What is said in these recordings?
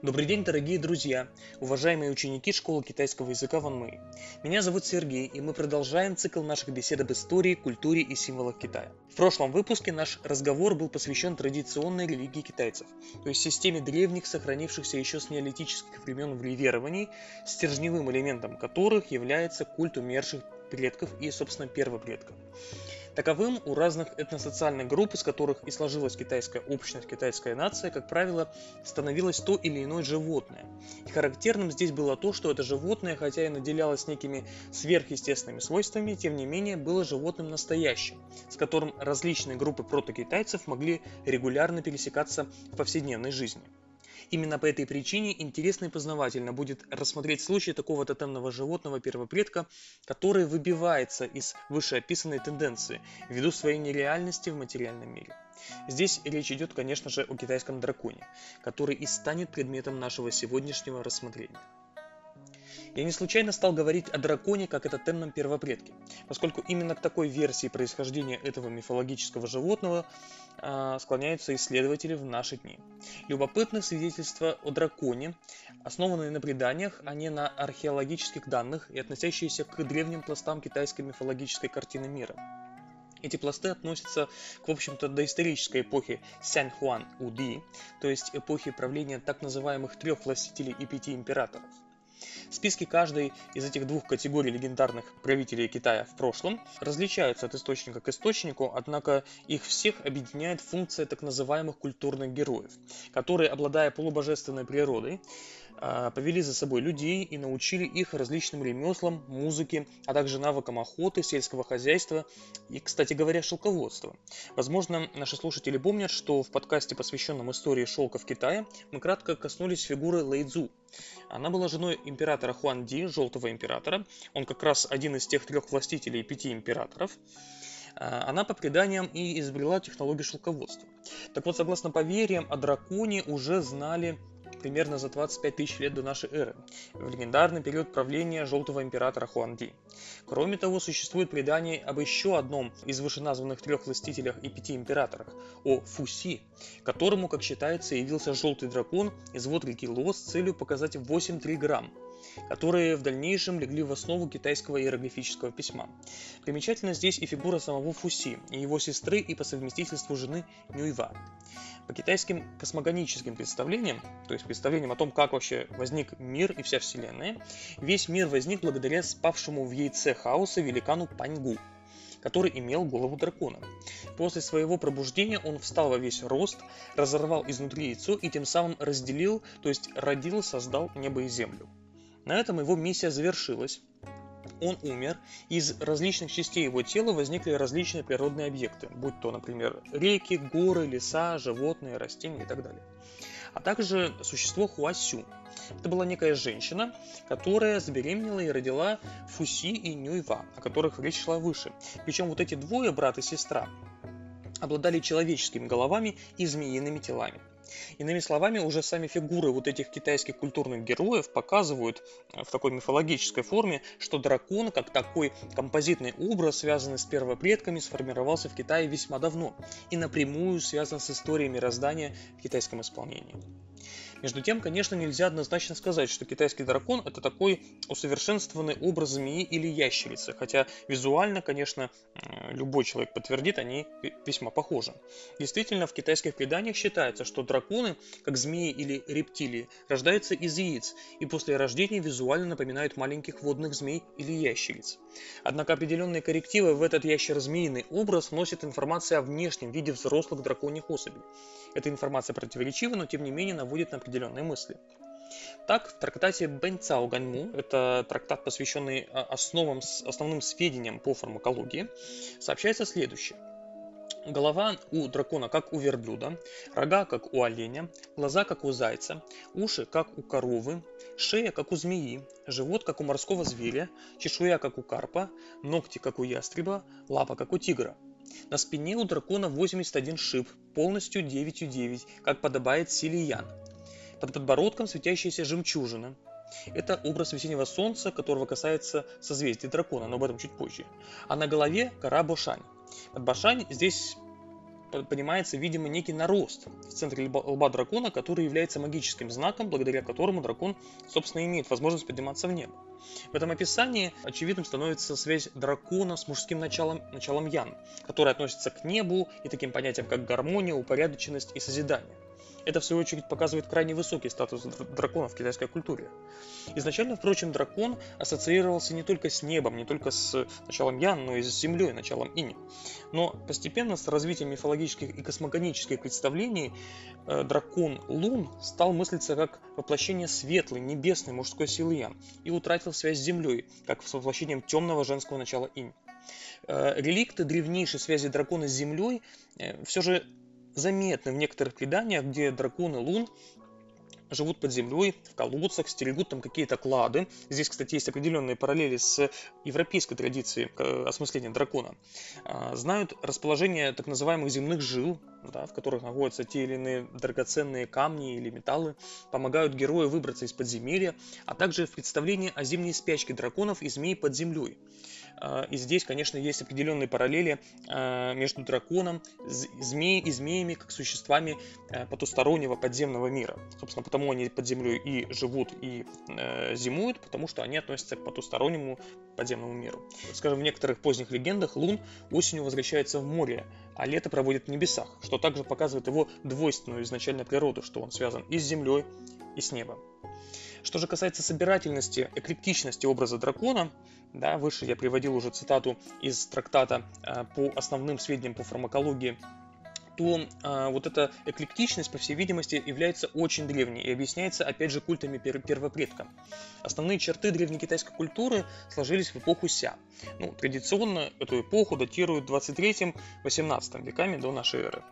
Добрый день, дорогие друзья, уважаемые ученики школы китайского языка Ван Мэй. Меня зовут Сергей, и мы продолжаем цикл наших бесед об истории, культуре и символах Китая. В прошлом выпуске наш разговор был посвящен традиционной религии китайцев, то есть системе древних, сохранившихся еще с неолитических времен верований, стержневым элементом которых является культ умерших предков и, собственно, первопредков. Таковым у разных этносоциальных групп, из которых и сложилась китайская общность, китайская нация, как правило, становилось то или иное животное. И характерным здесь было то, что это животное, хотя и наделялось некими сверхъестественными свойствами, тем не менее было животным настоящим, с которым различные группы протокитайцев могли регулярно пересекаться в повседневной жизни. Именно по этой причине интересно и познавательно будет рассмотреть случай такого тотемного животного первопредка, который выбивается из вышеописанной тенденции ввиду своей нереальности в материальном мире. Здесь речь идет, конечно же, о китайском драконе, который и станет предметом нашего сегодняшнего рассмотрения. Я не случайно стал говорить о драконе как о тотемном первопредке, поскольку именно к такой версии происхождения этого мифологического животного э, склоняются исследователи в наши дни. Любопытны свидетельства о драконе, основанные на преданиях, а не на археологических данных и относящиеся к древним пластам китайской мифологической картины мира. Эти пласты относятся к, в общем-то, доисторической эпохе Сянь-Хуан Уди, то есть эпохи правления так называемых трех властителей и пяти императоров – Списки каждой из этих двух категорий легендарных правителей Китая в прошлом различаются от источника к источнику, однако их всех объединяет функция так называемых культурных героев, которые, обладая полубожественной природой, повели за собой людей и научили их различным ремеслам, музыке, а также навыкам охоты, сельского хозяйства и, кстати говоря, шелководства. Возможно, наши слушатели помнят, что в подкасте, посвященном истории шелка в Китае, мы кратко коснулись фигуры Лэйдзу. Она была женой императора Хуан Ди, Желтого императора. Он как раз один из тех трех властителей пяти императоров а, она по преданиям и изобрела технологию шелководства. Так вот, согласно поверьям, о драконе уже знали примерно за 25 тысяч лет до нашей эры, в легендарный период правления Желтого Императора Хуанди. Кроме того, существует предание об еще одном из вышеназванных трех властителях и пяти императорах, о Фуси, которому, как считается, явился Желтый Дракон из вод реки Ло с целью показать 8 триграмм, которые в дальнейшем легли в основу китайского иероглифического письма. Примечательна здесь и фигура самого Фуси, и его сестры и по совместительству жены Нюйва. По китайским космогоническим представлениям, то есть представлениям о том, как вообще возник мир и вся Вселенная, весь мир возник благодаря спавшему в яйце хаоса великану Паньгу, который имел голову дракона. После своего пробуждения он встал во весь рост, разорвал изнутри яйцо и тем самым разделил, то есть родил, создал небо и землю. На этом его миссия завершилась. Он умер, из различных частей его тела возникли различные природные объекты, будь то, например, реки, горы, леса, животные, растения и так далее. А также существо Хуасю. Это была некая женщина, которая забеременела и родила Фуси и Нюйва, о которых речь шла выше. Причем вот эти двое, брат и сестра, обладали человеческими головами и змеиными телами. Иными словами, уже сами фигуры вот этих китайских культурных героев показывают э, в такой мифологической форме, что дракон, как такой композитный образ, связанный с первопредками, сформировался в Китае весьма давно и напрямую связан с историей мироздания в китайском исполнении. Между тем, конечно, нельзя однозначно сказать, что китайский дракон это такой усовершенствованный образ змеи или ящерицы, хотя визуально, конечно, любой человек подтвердит, они весьма похожи. Действительно, в китайских преданиях считается, что драконы, как змеи или рептилии, рождаются из яиц и после рождения визуально напоминают маленьких водных змей или ящериц. Однако определенные коррективы в этот ящеро-змеиный образ вносит информация о внешнем виде взрослых драконьих особей. Эта информация противоречива, но тем не менее наводит на определенные мысли. Так, в трактате Бэн Цао Ганьму, это трактат, посвященный а, основам, основным сведениям по фармакологии, сообщается следующее. Голова у дракона как у верблюда, рога как у оленя, глаза как у зайца, уши как у коровы, шея как у змеи, живот как у морского зверя, чешуя как у карпа, ногти как у ястреба, лапа как у тигра – на спине у дракона 81 шип, полностью 9,9, как подобает силе Ян. Под подбородком светящаяся жемчужина. Это образ весеннего солнца, которого касается созвездия дракона, но об этом чуть позже. А на голове кора Бошань. Под Бошань здесь понимается, видимо, некий нарост в центре лба дракона, который является магическим знаком, благодаря которому дракон, собственно, имеет возможность подниматься в небо. В этом описании очевидным становится связь дракона с мужским началом, началом Ян, которое относится к небу и таким понятиям, как гармония, упорядоченность и созидание. Это, в свою очередь, показывает крайне высокий статус дракона в китайской культуре. Изначально, впрочем, дракон ассоциировался не только с небом, не только с началом Ян, но и с землей, началом Инь. Но постепенно с развитием мифологических и космогонических представлений э, дракон Лун стал мыслиться как воплощение светлой, небесной мужской силы Ян и утратил связь с землей, как с воплощением темного женского начала Инь. Э, реликты древнейшей связи дракона с землей э, все же заметны в некоторых преданиях, где драконы лун живут под землей, в колодцах, стерегут там какие-то клады. Здесь, кстати, есть определенные параллели с европейской традицией э, осмысления дракона. А, знают расположение так называемых земных жил, да, в которых находятся те или иные драгоценные камни или металлы, помогают герою выбраться из подземелья, а также в представлении о зимней спячке драконов и змей под землей. А, и здесь, конечно, есть определенные параллели а, между драконом, змеей и змеями, как существами а, потустороннего подземного мира. Собственно, потому они под землей и живут, и э, зимуют, потому что они относятся к потустороннему подземному миру. Скажем, в некоторых поздних легендах Лун осенью возвращается в море, а лето проводит в небесах, что также показывает его двойственную изначально природу, что он связан и с землей, и с небом. Что же касается собирательности, эклектичности образа дракона, да, выше. Я приводил уже цитату из трактата э, по основным сведениям по фармакологии то а, вот эта эклектичность, по всей видимости, является очень древней и объясняется, опять же, культами пер первопредка. Основные черты древнекитайской культуры сложились в эпоху Ся. Ну, традиционно эту эпоху датируют 23-18 веками до нашей эры.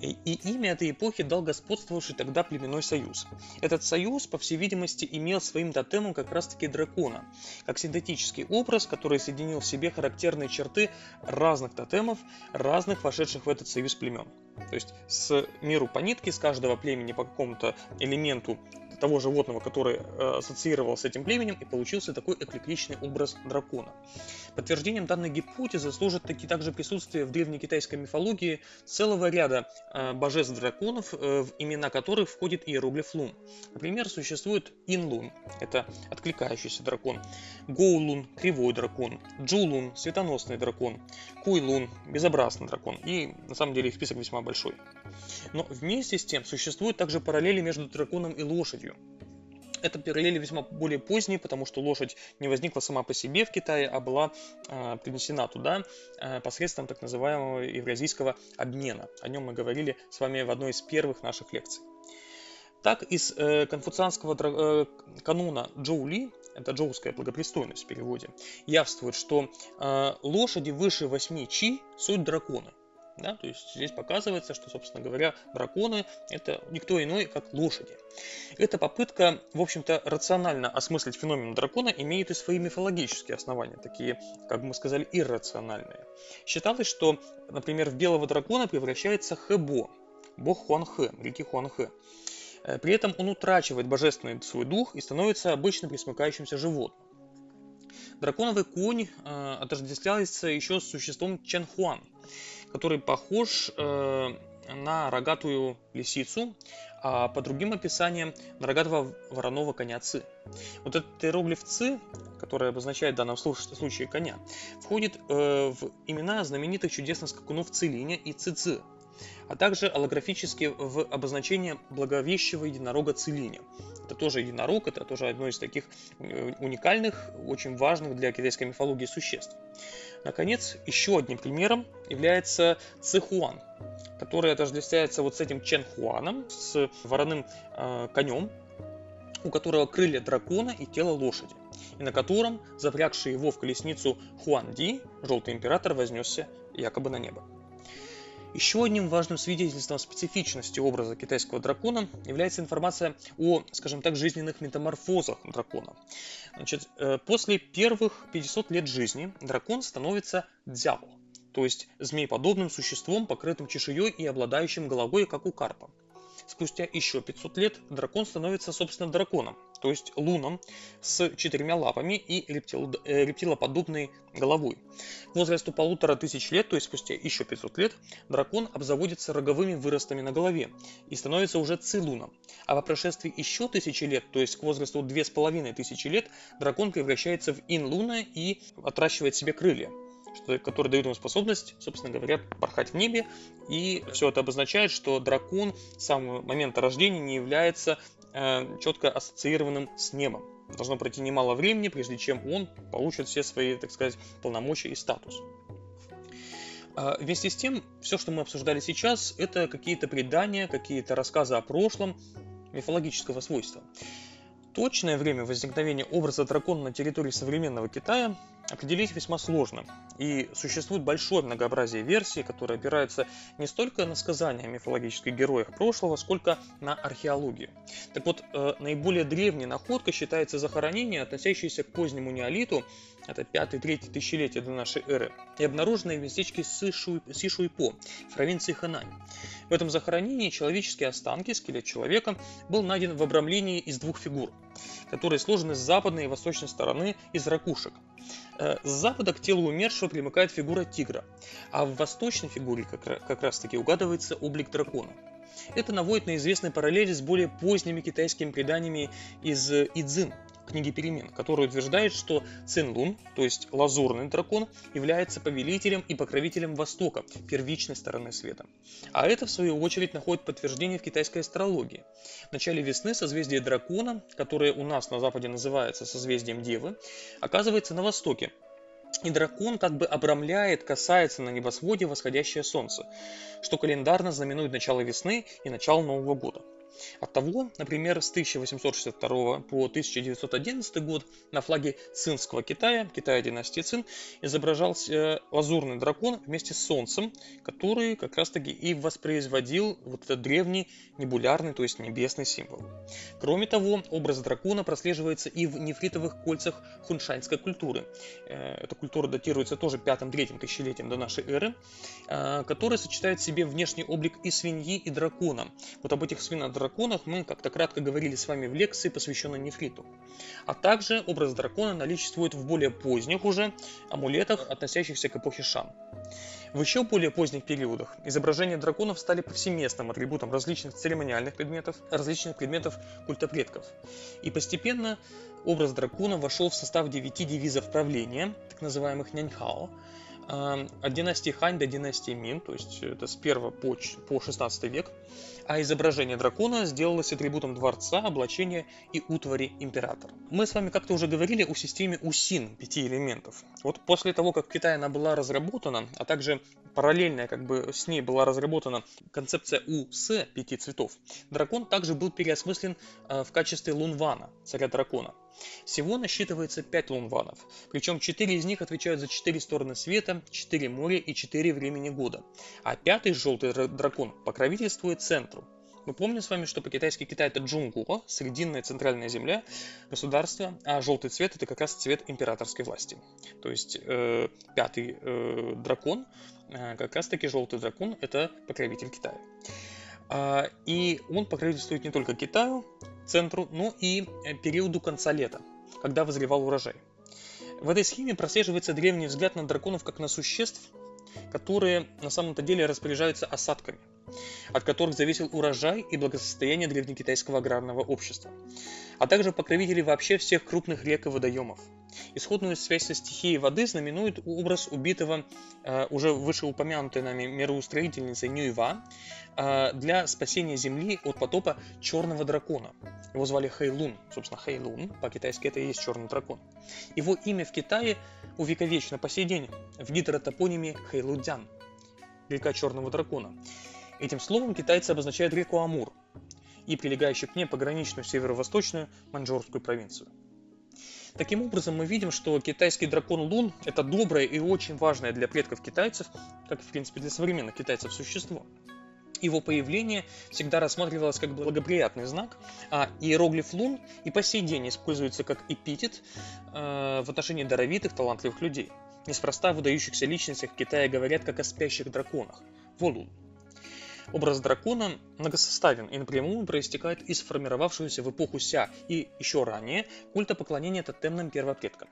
И, и имя этой эпохи дал господствовавший тогда племенной союз. Этот союз, по всей видимости, имел своим тотемом как раз-таки дракона, как синтетический образ, который соединил в себе характерные черты разных тотемов, разных вошедших в этот союз племен. То есть с миру по нитке, с каждого племени по какому-то элементу того животного, который э, ассоциировал с этим племенем, и получился такой эклектичный образ дракона. Подтверждением данной гипотезы служит таки также присутствие в древней китайской мифологии целого ряда э, божеств-драконов, э, в имена которых входит иероглиф Лун. Например, существует Инлун, это откликающийся дракон, Гоулун, кривой дракон, Джулун, светоносный дракон, Куйлун, безобразный дракон, и на самом деле их список весьма большой. Но вместе с тем существуют также параллели между драконом и лошадью. Это параллели весьма более поздние, потому что лошадь не возникла сама по себе в Китае, а была э, принесена туда э, посредством так называемого евразийского обмена. О нем мы говорили с вами в одной из первых наших лекций. Так, из э, конфуцианского э, канона Джоу Ли, это джоуская благопристойность в переводе, явствует, что э, лошади выше 8 чи – суть дракона. Да, то есть здесь показывается, что, собственно говоря, драконы это никто иной, как лошади. Эта попытка, в общем-то, рационально осмыслить феномен дракона имеет и свои мифологические основания, такие, как мы сказали, иррациональные. Считалось, что, например, в белого дракона превращается Хэбо, бог Хуанхэ, реки Хуанхэ. Э, при этом он утрачивает божественный свой дух и становится обычным присмыкающимся животным. Драконовый конь э, отождествляется еще с существом Ченхуан, который похож э, на рогатую лисицу, а по другим описаниям на рогатого вороного коня Ци. Вот этот иероглиф Ци, который обозначает в данном случае коня, входит э, в имена знаменитых чудесных скакунов Цилиня и Цици, а также аллографически в обозначение благовещего единорога Целиня. Это тоже единорог, это тоже одно из таких э, уникальных, очень важных для китайской мифологии существ. Наконец, еще одним примером является Цихуан, который отождествляется вот с этим Ченхуаном, с вороным э, конем, у которого крылья дракона и тело лошади, и на котором, запрягший его в колесницу Хуан Ди, желтый император вознесся якобы на небо. Еще одним важным свидетельством специфичности образа китайского дракона является информация о, скажем так, жизненных метаморфозах дракона. Значит, э, после первых 500 лет жизни дракон становится дзяо, то есть змееподобным существом, покрытым чешуей и обладающим головой, как у карпа. Спустя еще 500 лет дракон становится, собственно, драконом, то есть луном с четырьмя лапами и рептил, э, рептилоподобной головой. К возрасту полутора тысяч лет, то есть спустя еще 500 лет, дракон обзаводится роговыми выростами на голове и становится уже цилуном. А по прошествии еще тысячи лет, то есть к возрасту две с половиной тысячи лет, дракон превращается в инлуна и отращивает себе крылья что, который дает ему способность, собственно говоря, порхать в небе. И все это обозначает, что дракон с самого момента рождения не является э, четко ассоциированным с небом. Должно пройти немало времени, прежде чем он получит все свои, так сказать, полномочия и статус. А вместе с тем, все, что мы обсуждали сейчас, это какие-то предания, какие-то рассказы о прошлом мифологического свойства. Точное время возникновения образа дракона на территории современного Китая определить весьма сложно. И существует большое многообразие версий, которые опираются не столько на сказания о мифологических героях прошлого, сколько на археологию. Так вот, э, наиболее древней находкой считается захоронение, относящееся к позднему неолиту, это 5-3 тысячелетие до нашей эры, и обнаруженное в местечке Сишуйпо в провинции Ханань. В этом захоронении человеческие останки, скелет человека, был найден в обрамлении из двух фигур, которые сложены с западной и восточной стороны из ракушек. Э, с запада к телу умершего примыкает фигура тигра, а в восточной фигуре как, раз таки угадывается облик дракона. Это наводит на известные параллели с более поздними китайскими преданиями из Идзин, книги перемен, который утверждает, что Цинлун, то есть лазурный дракон, является повелителем и покровителем Востока, первичной стороны света. А это, в свою очередь, находит подтверждение в китайской астрологии. В начале весны созвездие дракона, которое у нас на Западе называется созвездием Девы, оказывается на Востоке, и дракон как бы обрамляет, касается на небосводе восходящее солнце, что календарно знаменует начало весны и начало Нового года. Оттого, например, с 1862 по 1911 год на флаге Цинского Китая, Китая династии Цин, изображался лазурный дракон вместе с Солнцем, который как раз таки и воспроизводил вот этот древний небулярный, то есть небесный символ. Кроме того, образ дракона прослеживается и в нефритовых кольцах хуншаньской культуры. Э, эта культура датируется тоже 5-3 тысячелетием до нашей эры, э, которая сочетает в себе внешний облик и свиньи, и дракона. Вот об этих свино-драконах драконах мы как-то кратко говорили с вами в лекции, посвященной нефриту. А также образ дракона наличествует в более поздних уже амулетах, относящихся к эпохе Шан. В еще более поздних периодах изображения драконов стали повсеместным атрибутом различных церемониальных предметов, различных предметов культа предков. И постепенно образ дракона вошел в состав девяти девизов правления, так называемых няньхао, от династии Хань до династии Мин, то есть это с 1 по, по 16 век, а изображение дракона сделалось атрибутом дворца, облачения и утвари императора. Мы с вами как-то уже говорили о системе УСИН, пяти элементов. Вот после того, как в Китае она была разработана, а также параллельно как бы с ней была разработана концепция УС, пяти цветов, дракон также был переосмыслен а, в качестве лунвана, царя дракона. Всего насчитывается 5 лунванов, причем 4 из них отвечают за 4 стороны света, 4 моря и 4 времени года. А пятый желтый дракон покровительствует центру. Мы помним с вами, что по-китайски Китай это Джунгуо, срединная центральная земля, государство, а желтый цвет это как раз цвет императорской власти. То есть э, пятый э, дракон, э, как раз таки желтый дракон, это покровитель Китая. А, и он покровительствует не только Китаю, центру, но и э, периоду конца лета, когда вызревал урожай. В этой схеме прослеживается древний взгляд на драконов как на существ, которые на самом-то деле распоряжаются осадками, от которых зависел урожай и благосостояние древнекитайского аграрного общества, а также покровители вообще всех крупных рек и водоемов – Исходную связь со стихией воды знаменует образ убитого э, уже вышеупомянутой нами мироустроительницей Нюйва э, для спасения Земли от потопа черного дракона. Его звали Хэйлун, собственно Хэйлун, по-китайски это и есть черный дракон. Его имя в Китае увековечено по сей день в гидротопониме Хэйлудзян, река черного дракона. Этим словом китайцы обозначают реку Амур и прилегающую к ней пограничную северо-восточную маньчжурскую провинцию. Таким образом, мы видим, что китайский дракон Лун – это доброе и очень важное для предков китайцев, как в принципе для современных китайцев, существо. Его появление всегда рассматривалось как благоприятный знак, а иероглиф лун и по сей день используется как эпитет э, в отношении даровитых, талантливых людей. Неспроста о выдающихся личностях Китая говорят как о спящих драконах – волун. Образ дракона многосоставен и напрямую проистекает из формировавшегося в эпоху Ся и еще ранее культа поклонения тотемным первопредкам.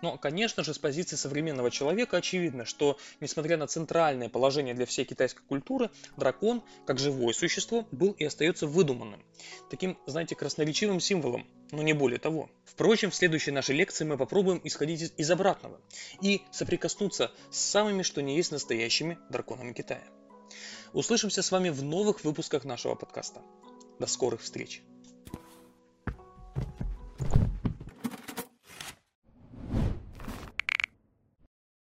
Но, конечно же, с позиции современного человека очевидно, что, несмотря на центральное положение для всей китайской культуры, дракон, как живое существо, был и остается выдуманным. Таким, знаете, красноречивым символом, но не более того. Впрочем, в следующей нашей лекции мы попробуем исходить из обратного и соприкоснуться с самыми, что не есть настоящими драконами Китая. Услышимся с вами в новых выпусках нашего подкаста. До скорых встреч!